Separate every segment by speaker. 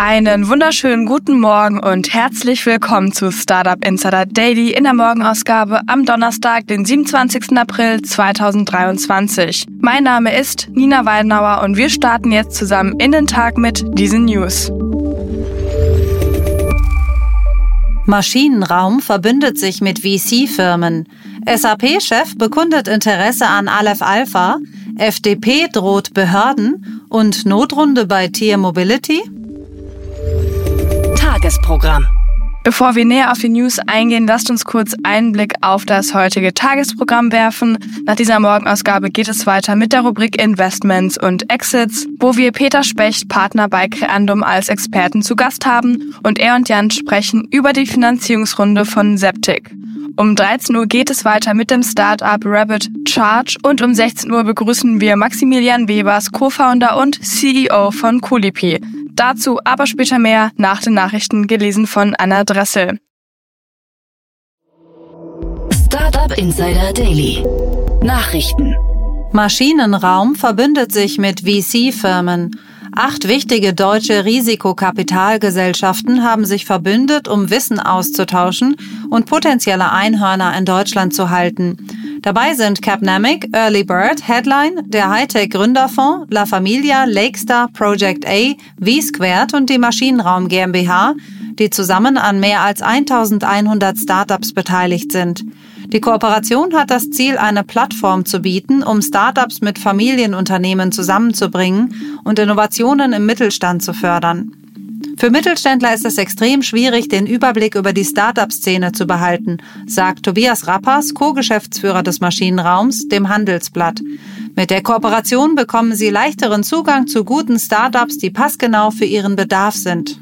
Speaker 1: Einen wunderschönen guten Morgen und herzlich willkommen zu Startup Insider Daily in der Morgenausgabe am Donnerstag, den 27. April 2023. Mein Name ist Nina Weidenauer und wir starten jetzt zusammen in den Tag mit diesen News.
Speaker 2: Maschinenraum verbündet sich mit VC-Firmen. SAP-Chef bekundet Interesse an Aleph Alpha, FDP droht Behörden und Notrunde bei Tier Mobility?
Speaker 3: Tagesprogramm.
Speaker 1: Bevor wir näher auf die News eingehen, lasst uns kurz einen Blick auf das heutige Tagesprogramm werfen. Nach dieser Morgenausgabe geht es weiter mit der Rubrik Investments und Exits, wo wir Peter Specht, Partner bei Creandum, als Experten zu Gast haben und er und Jan sprechen über die Finanzierungsrunde von Septic. Um 13 Uhr geht es weiter mit dem Startup Rabbit Charge und um 16 Uhr begrüßen wir Maximilian Webers, Co-Founder und CEO von Coolipi. Dazu aber später mehr nach den Nachrichten gelesen von Anna Dressel.
Speaker 3: Startup Insider Daily. Nachrichten.
Speaker 2: Maschinenraum verbündet sich mit VC-Firmen. Acht wichtige deutsche Risikokapitalgesellschaften haben sich verbündet, um Wissen auszutauschen und potenzielle Einhörner in Deutschland zu halten. Dabei sind Capnamic, Early Bird, Headline, der Hightech Gründerfonds, La Familia, Lakestar, Project A, V-Squared und die Maschinenraum GmbH, die zusammen an mehr als 1100 Startups beteiligt sind. Die Kooperation hat das Ziel, eine Plattform zu bieten, um Startups mit Familienunternehmen zusammenzubringen und Innovationen im Mittelstand zu fördern. Für Mittelständler ist es extrem schwierig, den Überblick über die Startup-Szene zu behalten, sagt Tobias Rappers, Co-Geschäftsführer des Maschinenraums, dem Handelsblatt. Mit der Kooperation bekommen sie leichteren Zugang zu guten Startups, die passgenau für ihren Bedarf sind.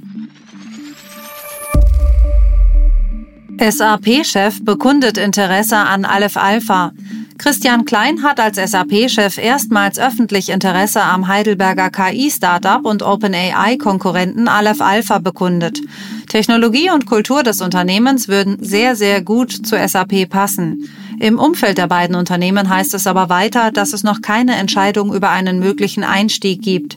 Speaker 2: SAP-Chef bekundet Interesse an Aleph Alpha. Christian Klein hat als SAP-Chef erstmals öffentlich Interesse am Heidelberger KI-Startup und OpenAI-Konkurrenten Aleph Alpha bekundet. Technologie und Kultur des Unternehmens würden sehr, sehr gut zu SAP passen. Im Umfeld der beiden Unternehmen heißt es aber weiter, dass es noch keine Entscheidung über einen möglichen Einstieg gibt.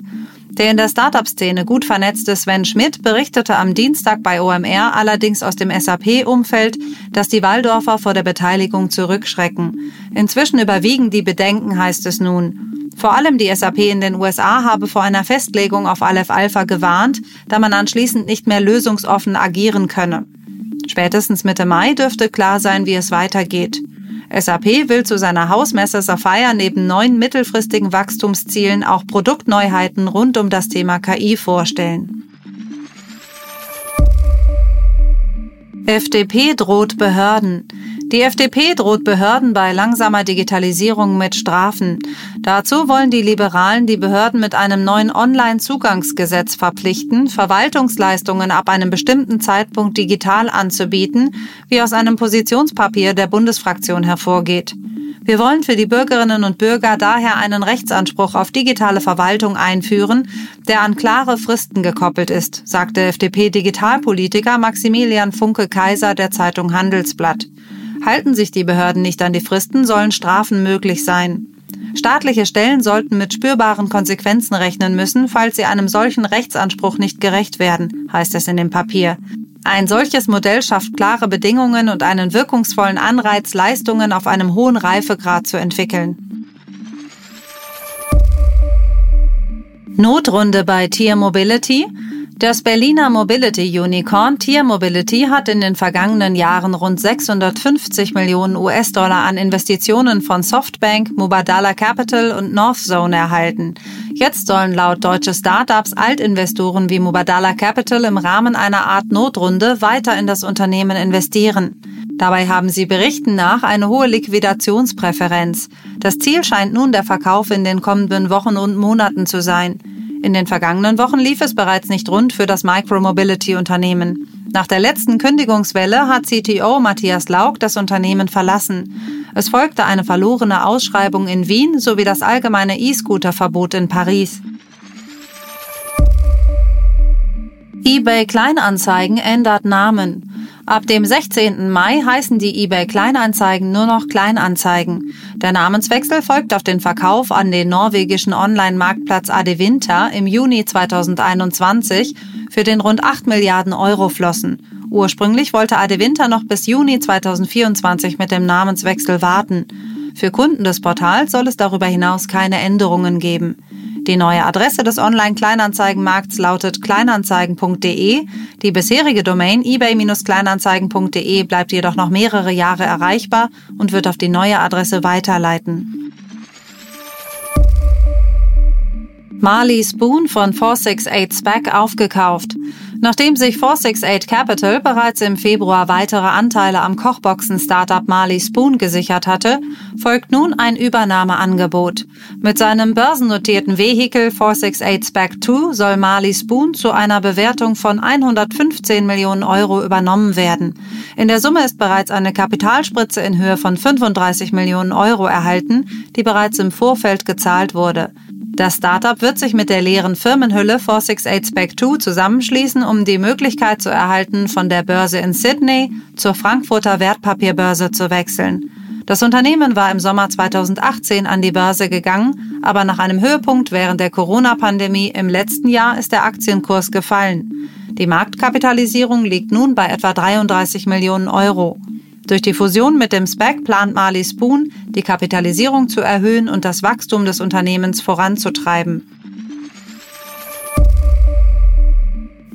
Speaker 2: Der in der Startup-Szene gut vernetzte Sven Schmidt berichtete am Dienstag bei OMR allerdings aus dem SAP-Umfeld, dass die Waldorfer vor der Beteiligung zurückschrecken. Inzwischen überwiegen die Bedenken, heißt es nun. Vor allem die SAP in den USA habe vor einer Festlegung auf Aleph Alpha gewarnt, da man anschließend nicht mehr lösungsoffen agieren könne. Spätestens Mitte Mai dürfte klar sein, wie es weitergeht. SAP will zu seiner Hausmesse Sapphire neben neuen mittelfristigen Wachstumszielen auch Produktneuheiten rund um das Thema KI vorstellen. FDP droht Behörden. Die FDP droht Behörden bei langsamer Digitalisierung mit Strafen. Dazu wollen die Liberalen die Behörden mit einem neuen Online-Zugangsgesetz verpflichten, Verwaltungsleistungen ab einem bestimmten Zeitpunkt digital anzubieten, wie aus einem Positionspapier der Bundesfraktion hervorgeht. Wir wollen für die Bürgerinnen und Bürger daher einen Rechtsanspruch auf digitale Verwaltung einführen, der an klare Fristen gekoppelt ist, sagte FDP-Digitalpolitiker Maximilian Funke-Kaiser der Zeitung Handelsblatt. Halten sich die Behörden nicht an die Fristen, sollen Strafen möglich sein. Staatliche Stellen sollten mit spürbaren Konsequenzen rechnen müssen, falls sie einem solchen Rechtsanspruch nicht gerecht werden, heißt es in dem Papier. Ein solches Modell schafft klare Bedingungen und einen wirkungsvollen Anreiz, Leistungen auf einem hohen Reifegrad zu entwickeln. Notrunde bei Tier Mobility das Berliner Mobility Unicorn Tier Mobility hat in den vergangenen Jahren rund 650 Millionen US-Dollar an Investitionen von Softbank, Mubadala Capital und Northzone erhalten. Jetzt sollen laut deutsche Startups Altinvestoren wie Mubadala Capital im Rahmen einer Art Notrunde weiter in das Unternehmen investieren. Dabei haben sie Berichten nach eine hohe Liquidationspräferenz. Das Ziel scheint nun der Verkauf in den kommenden Wochen und Monaten zu sein. In den vergangenen Wochen lief es bereits nicht rund für das Micromobility-Unternehmen. Nach der letzten Kündigungswelle hat CTO Matthias Laug das Unternehmen verlassen. Es folgte eine verlorene Ausschreibung in Wien sowie das allgemeine E-Scooter-Verbot in Paris. eBay Kleinanzeigen ändert Namen. Ab dem 16. Mai heißen die eBay Kleinanzeigen nur noch Kleinanzeigen. Der Namenswechsel folgt auf den Verkauf an den norwegischen Online-Marktplatz Adevinta im Juni 2021, für den rund 8 Milliarden Euro flossen. Ursprünglich wollte Adevinta noch bis Juni 2024 mit dem Namenswechsel warten. Für Kunden des Portals soll es darüber hinaus keine Änderungen geben. Die neue Adresse des Online-Kleinanzeigenmarkts lautet kleinanzeigen.de. Die bisherige Domain ebay-kleinanzeigen.de bleibt jedoch noch mehrere Jahre erreichbar und wird auf die neue Adresse weiterleiten. Marley Spoon von 468 SPAC aufgekauft. Nachdem sich 468 Capital bereits im Februar weitere Anteile am Kochboxen-Startup Marley Spoon gesichert hatte, folgt nun ein Übernahmeangebot. Mit seinem börsennotierten Vehikel 468 SPAC 2 soll Marley Spoon zu einer Bewertung von 115 Millionen Euro übernommen werden. In der Summe ist bereits eine Kapitalspritze in Höhe von 35 Millionen Euro erhalten, die bereits im Vorfeld gezahlt wurde. Das Startup wird sich mit der leeren Firmenhülle 468 Spec 2 zusammenschließen, um die Möglichkeit zu erhalten, von der Börse in Sydney zur Frankfurter Wertpapierbörse zu wechseln. Das Unternehmen war im Sommer 2018 an die Börse gegangen, aber nach einem Höhepunkt während der Corona-Pandemie im letzten Jahr ist der Aktienkurs gefallen. Die Marktkapitalisierung liegt nun bei etwa 33 Millionen Euro. Durch die Fusion mit dem SPAC plant Marley Spoon, die Kapitalisierung zu erhöhen und das Wachstum des Unternehmens voranzutreiben.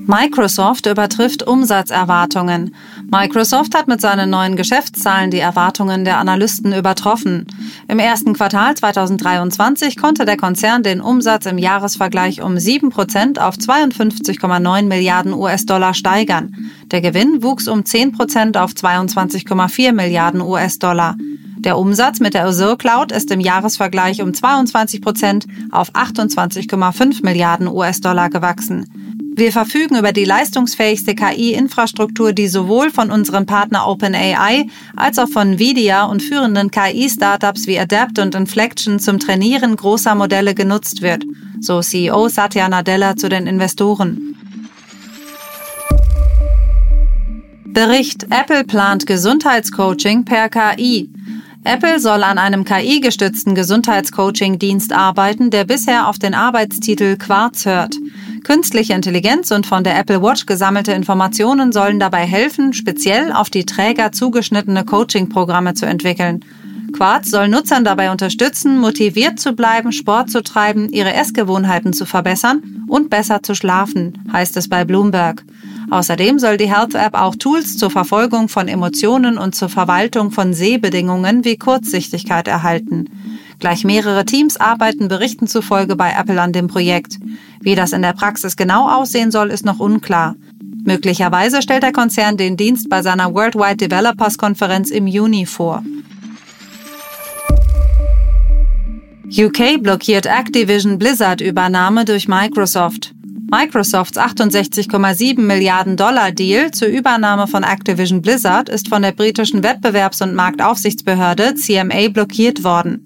Speaker 2: Microsoft übertrifft Umsatzerwartungen. Microsoft hat mit seinen neuen Geschäftszahlen die Erwartungen der Analysten übertroffen. Im ersten Quartal 2023 konnte der Konzern den Umsatz im Jahresvergleich um 7 Prozent auf 52,9 Milliarden US-Dollar steigern. Der Gewinn wuchs um 10 Prozent auf 22,4 Milliarden US-Dollar. Der Umsatz mit der Azure Cloud ist im Jahresvergleich um 22 Prozent auf 28,5 Milliarden US-Dollar gewachsen. Wir verfügen über die leistungsfähigste KI-Infrastruktur, die sowohl von unserem Partner OpenAI als auch von Nvidia und führenden KI-Startups wie Adapt und Inflection zum Trainieren großer Modelle genutzt wird, so CEO Satya Nadella zu den Investoren. Bericht Apple plant Gesundheitscoaching per KI. Apple soll an einem KI-gestützten Gesundheitscoaching-Dienst arbeiten, der bisher auf den Arbeitstitel Quarz hört. Künstliche Intelligenz und von der Apple Watch gesammelte Informationen sollen dabei helfen, speziell auf die Träger zugeschnittene Coaching-Programme zu entwickeln. Quarz soll Nutzern dabei unterstützen, motiviert zu bleiben, Sport zu treiben, ihre Essgewohnheiten zu verbessern und besser zu schlafen, heißt es bei Bloomberg. Außerdem soll die Health App auch Tools zur Verfolgung von Emotionen und zur Verwaltung von Sehbedingungen wie Kurzsichtigkeit erhalten. Gleich mehrere Teams arbeiten Berichten zufolge bei Apple an dem Projekt. Wie das in der Praxis genau aussehen soll, ist noch unklar. Möglicherweise stellt der Konzern den Dienst bei seiner Worldwide Developers Konferenz im Juni vor. UK blockiert Activision Blizzard Übernahme durch Microsoft. Microsofts 68,7 Milliarden Dollar Deal zur Übernahme von Activision Blizzard ist von der britischen Wettbewerbs- und Marktaufsichtsbehörde CMA blockiert worden.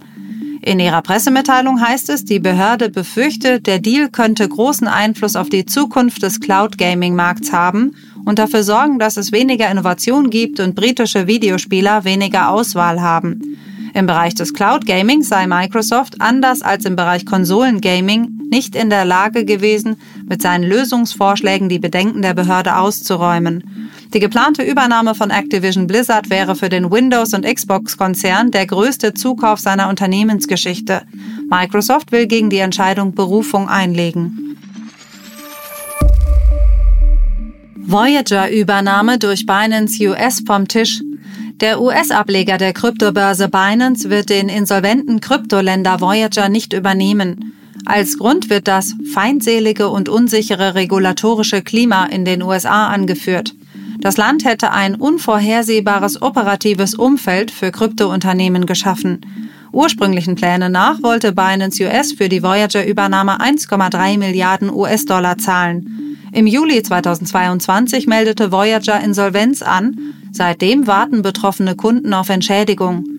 Speaker 2: In ihrer Pressemitteilung heißt es, die Behörde befürchtet, der Deal könnte großen Einfluss auf die Zukunft des Cloud-Gaming-Markts haben und dafür sorgen, dass es weniger Innovation gibt und britische Videospieler weniger Auswahl haben. Im Bereich des Cloud Gaming sei Microsoft anders als im Bereich Konsolen Gaming nicht in der Lage gewesen, mit seinen Lösungsvorschlägen die Bedenken der Behörde auszuräumen. Die geplante Übernahme von Activision Blizzard wäre für den Windows- und Xbox-Konzern der größte Zukauf seiner Unternehmensgeschichte. Microsoft will gegen die Entscheidung Berufung einlegen. Voyager-Übernahme durch Binance US vom Tisch. Der US-Ableger der Kryptobörse Binance wird den insolventen Kryptoländer Voyager nicht übernehmen. Als Grund wird das feindselige und unsichere regulatorische Klima in den USA angeführt. Das Land hätte ein unvorhersehbares operatives Umfeld für Kryptounternehmen geschaffen. Ursprünglichen Plänen nach wollte Binance US für die Voyager-Übernahme 1,3 Milliarden US-Dollar zahlen. Im Juli 2022 meldete Voyager Insolvenz an. Seitdem warten betroffene Kunden auf Entschädigung.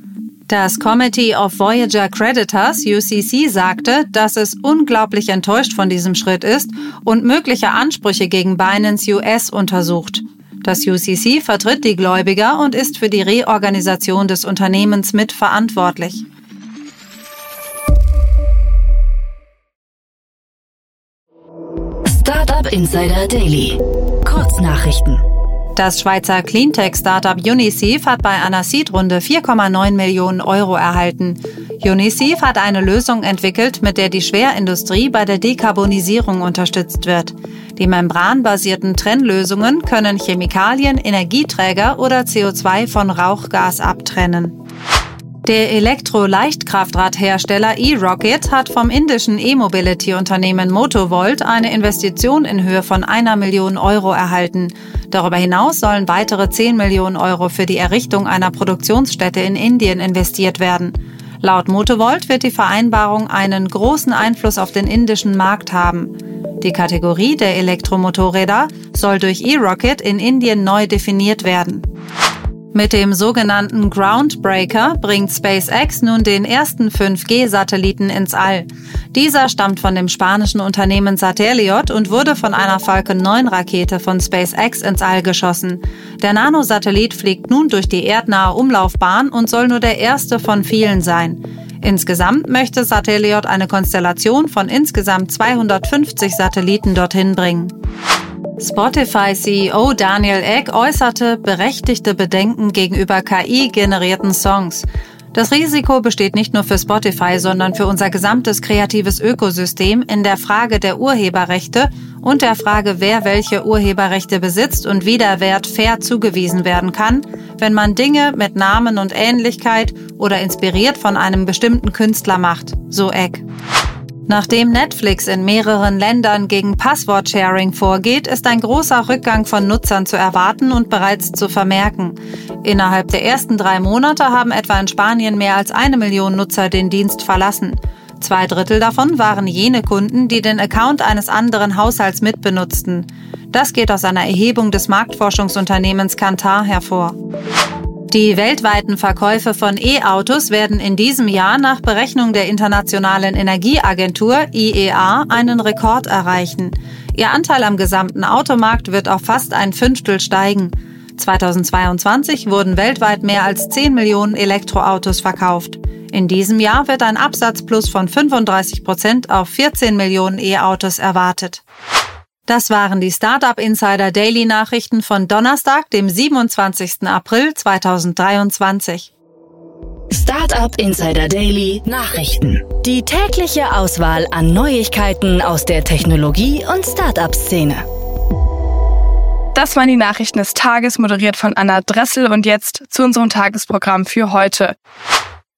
Speaker 2: Das Committee of Voyager Creditors, UCC, sagte, dass es unglaublich enttäuscht von diesem Schritt ist und mögliche Ansprüche gegen Binance US untersucht. Das UCC vertritt die Gläubiger und ist für die Reorganisation des Unternehmens mitverantwortlich.
Speaker 3: Startup Insider Daily. Kurznachrichten.
Speaker 2: Das Schweizer Cleantech-Startup Unicef hat bei einer Seed-Runde 4,9 Millionen Euro erhalten. Unicef hat eine Lösung entwickelt, mit der die Schwerindustrie bei der Dekarbonisierung unterstützt wird. Die membranbasierten Trennlösungen können Chemikalien, Energieträger oder CO2 von Rauchgas abtrennen. Der Elektro-Leichtkraftradhersteller E-Rocket hat vom indischen E-Mobility-Unternehmen Motovolt eine Investition in Höhe von einer Million Euro erhalten. Darüber hinaus sollen weitere 10 Millionen Euro für die Errichtung einer Produktionsstätte in Indien investiert werden. Laut Motovolt wird die Vereinbarung einen großen Einfluss auf den indischen Markt haben. Die Kategorie der Elektromotorräder soll durch E-Rocket in Indien neu definiert werden. Mit dem sogenannten Groundbreaker bringt SpaceX nun den ersten 5G-Satelliten ins All. Dieser stammt von dem spanischen Unternehmen Sateliot und wurde von einer Falcon 9 Rakete von SpaceX ins All geschossen. Der Nanosatellit fliegt nun durch die erdnahe Umlaufbahn und soll nur der erste von vielen sein. Insgesamt möchte Sateliot eine Konstellation von insgesamt 250 Satelliten dorthin bringen. Spotify-CEO Daniel Egg äußerte berechtigte Bedenken gegenüber KI-generierten Songs. Das Risiko besteht nicht nur für Spotify, sondern für unser gesamtes kreatives Ökosystem in der Frage der Urheberrechte und der Frage, wer welche Urheberrechte besitzt und wie der Wert fair zugewiesen werden kann, wenn man Dinge mit Namen und Ähnlichkeit oder inspiriert von einem bestimmten Künstler macht, so Egg. Nachdem Netflix in mehreren Ländern gegen Passwort-Sharing vorgeht, ist ein großer Rückgang von Nutzern zu erwarten und bereits zu vermerken. Innerhalb der ersten drei Monate haben etwa in Spanien mehr als eine Million Nutzer den Dienst verlassen. Zwei Drittel davon waren jene Kunden, die den Account eines anderen Haushalts mitbenutzten. Das geht aus einer Erhebung des Marktforschungsunternehmens Kantar hervor. Die weltweiten Verkäufe von E-Autos werden in diesem Jahr nach Berechnung der Internationalen Energieagentur IEA einen Rekord erreichen. Ihr Anteil am gesamten Automarkt wird auf fast ein Fünftel steigen. 2022 wurden weltweit mehr als 10 Millionen Elektroautos verkauft. In diesem Jahr wird ein Absatzplus von 35 Prozent auf 14 Millionen E-Autos erwartet. Das waren die Startup Insider Daily Nachrichten von Donnerstag, dem 27. April 2023.
Speaker 3: Startup Insider Daily Nachrichten. Die tägliche Auswahl an Neuigkeiten aus der Technologie- und Startup-Szene.
Speaker 1: Das waren die Nachrichten des Tages, moderiert von Anna Dressel und jetzt zu unserem Tagesprogramm für heute.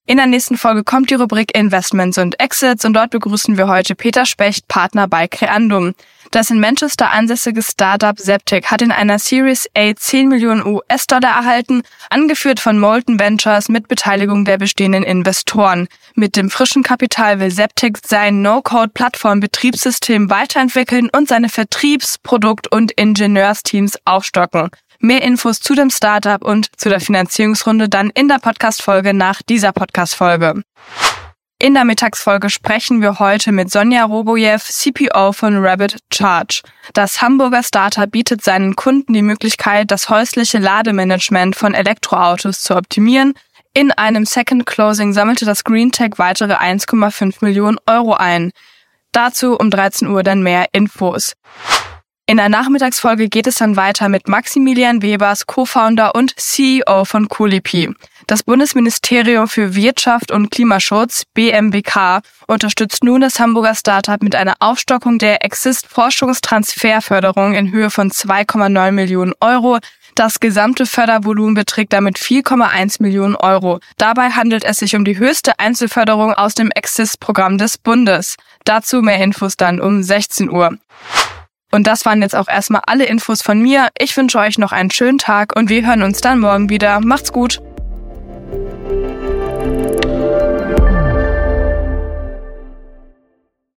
Speaker 1: In der nächsten Folge kommt die Rubrik Investments und Exits und dort begrüßen wir heute Peter Specht, Partner bei Creandum. Das in Manchester ansässige Startup Septic hat in einer Series A 10 Millionen US-Dollar erhalten, angeführt von Molten Ventures mit Beteiligung der bestehenden Investoren. Mit dem frischen Kapital will Septic sein No-Code-Plattform-Betriebssystem weiterentwickeln und seine Vertriebs-, Produkt- und Ingenieursteams aufstocken. Mehr Infos zu dem Startup und zu der Finanzierungsrunde dann in der Podcast-Folge nach dieser Podcast-Folge. In der Mittagsfolge sprechen wir heute mit Sonja Robojew, CPO von Rabbit Charge. Das Hamburger Startup bietet seinen Kunden die Möglichkeit, das häusliche Lademanagement von Elektroautos zu optimieren. In einem Second Closing sammelte das GreenTech weitere 1,5 Millionen Euro ein. Dazu um 13 Uhr dann mehr Infos. In der Nachmittagsfolge geht es dann weiter mit Maximilian Webers, Co-Founder und CEO von Colipi. Das Bundesministerium für Wirtschaft und Klimaschutz, BMWK, unterstützt nun das Hamburger Startup mit einer Aufstockung der Exist Forschungstransferförderung in Höhe von 2,9 Millionen Euro. Das gesamte Fördervolumen beträgt damit 4,1 Millionen Euro. Dabei handelt es sich um die höchste Einzelförderung aus dem Exist-Programm des Bundes. Dazu mehr Infos dann um 16 Uhr. Und das waren jetzt auch erstmal alle Infos von mir. Ich wünsche euch noch einen schönen Tag und wir hören uns dann morgen wieder. Macht's gut!